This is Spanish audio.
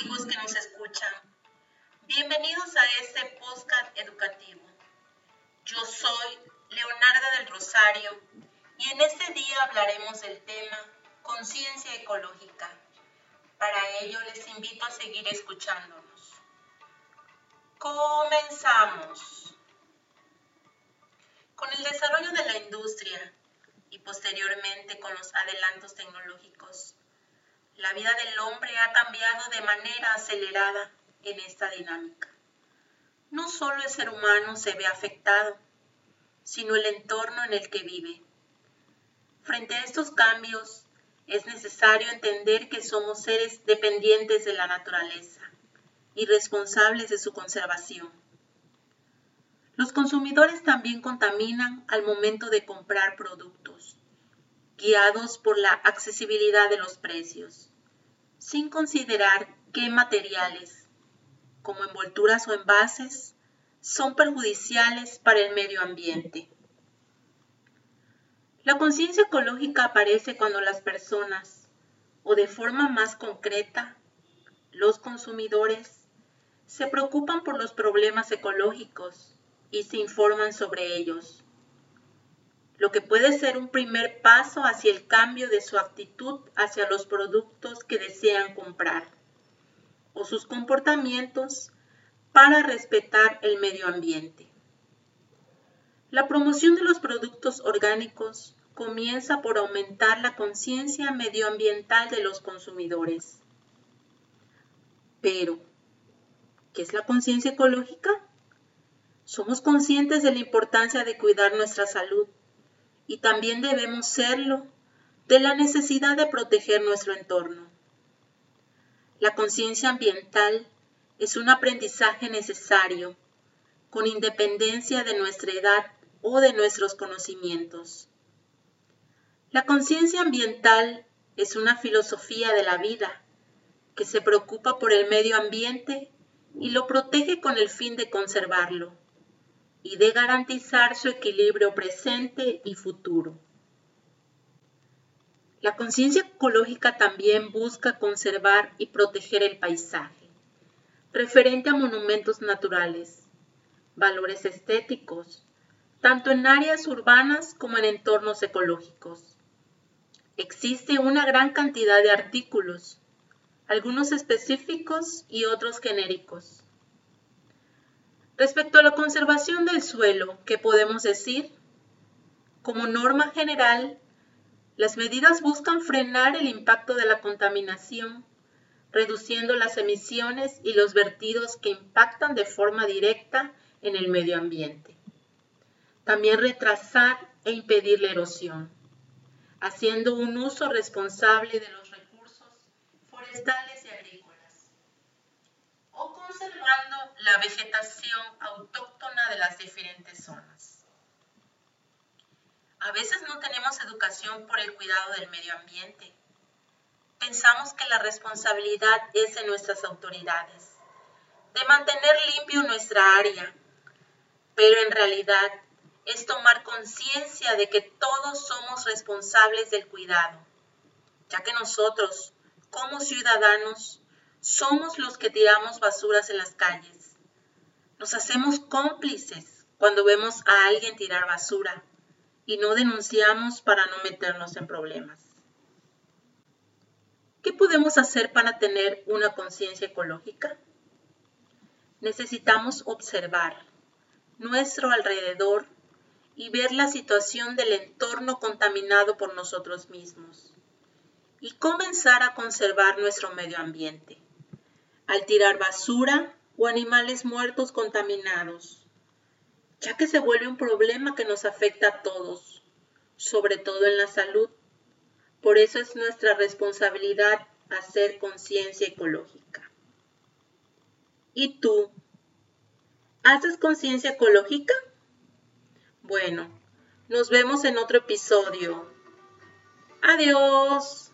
amigos que nos escuchan. Bienvenidos a este podcast educativo. Yo soy Leonarda del Rosario y en este día hablaremos del tema conciencia ecológica. Para ello les invito a seguir escuchándonos. Comenzamos. Con el desarrollo de la industria y posteriormente con los adelantos tecnológicos, la vida del hombre ha cambiado de manera acelerada en esta dinámica. No solo el ser humano se ve afectado, sino el entorno en el que vive. Frente a estos cambios, es necesario entender que somos seres dependientes de la naturaleza y responsables de su conservación. Los consumidores también contaminan al momento de comprar productos, guiados por la accesibilidad de los precios sin considerar qué materiales, como envolturas o envases, son perjudiciales para el medio ambiente. La conciencia ecológica aparece cuando las personas, o de forma más concreta, los consumidores, se preocupan por los problemas ecológicos y se informan sobre ellos lo que puede ser un primer paso hacia el cambio de su actitud hacia los productos que desean comprar o sus comportamientos para respetar el medio ambiente. La promoción de los productos orgánicos comienza por aumentar la conciencia medioambiental de los consumidores. Pero, ¿qué es la conciencia ecológica? Somos conscientes de la importancia de cuidar nuestra salud y también debemos serlo de la necesidad de proteger nuestro entorno. La conciencia ambiental es un aprendizaje necesario, con independencia de nuestra edad o de nuestros conocimientos. La conciencia ambiental es una filosofía de la vida que se preocupa por el medio ambiente y lo protege con el fin de conservarlo y de garantizar su equilibrio presente y futuro. La conciencia ecológica también busca conservar y proteger el paisaje, referente a monumentos naturales, valores estéticos, tanto en áreas urbanas como en entornos ecológicos. Existe una gran cantidad de artículos, algunos específicos y otros genéricos, Respecto a la conservación del suelo, ¿qué podemos decir? Como norma general, las medidas buscan frenar el impacto de la contaminación, reduciendo las emisiones y los vertidos que impactan de forma directa en el medio ambiente. También retrasar e impedir la erosión, haciendo un uso responsable de los recursos forestales y agrícolas, o conservando la vegetación autóctona de las diferentes zonas. A veces no tenemos educación por el cuidado del medio ambiente. Pensamos que la responsabilidad es de nuestras autoridades, de mantener limpio nuestra área, pero en realidad es tomar conciencia de que todos somos responsables del cuidado, ya que nosotros, como ciudadanos, somos los que tiramos basuras en las calles nos hacemos cómplices cuando vemos a alguien tirar basura y no denunciamos para no meternos en problemas. ¿Qué podemos hacer para tener una conciencia ecológica? Necesitamos observar nuestro alrededor y ver la situación del entorno contaminado por nosotros mismos y comenzar a conservar nuestro medio ambiente. Al tirar basura, o animales muertos contaminados, ya que se vuelve un problema que nos afecta a todos, sobre todo en la salud. Por eso es nuestra responsabilidad hacer conciencia ecológica. ¿Y tú? ¿Haces conciencia ecológica? Bueno, nos vemos en otro episodio. Adiós.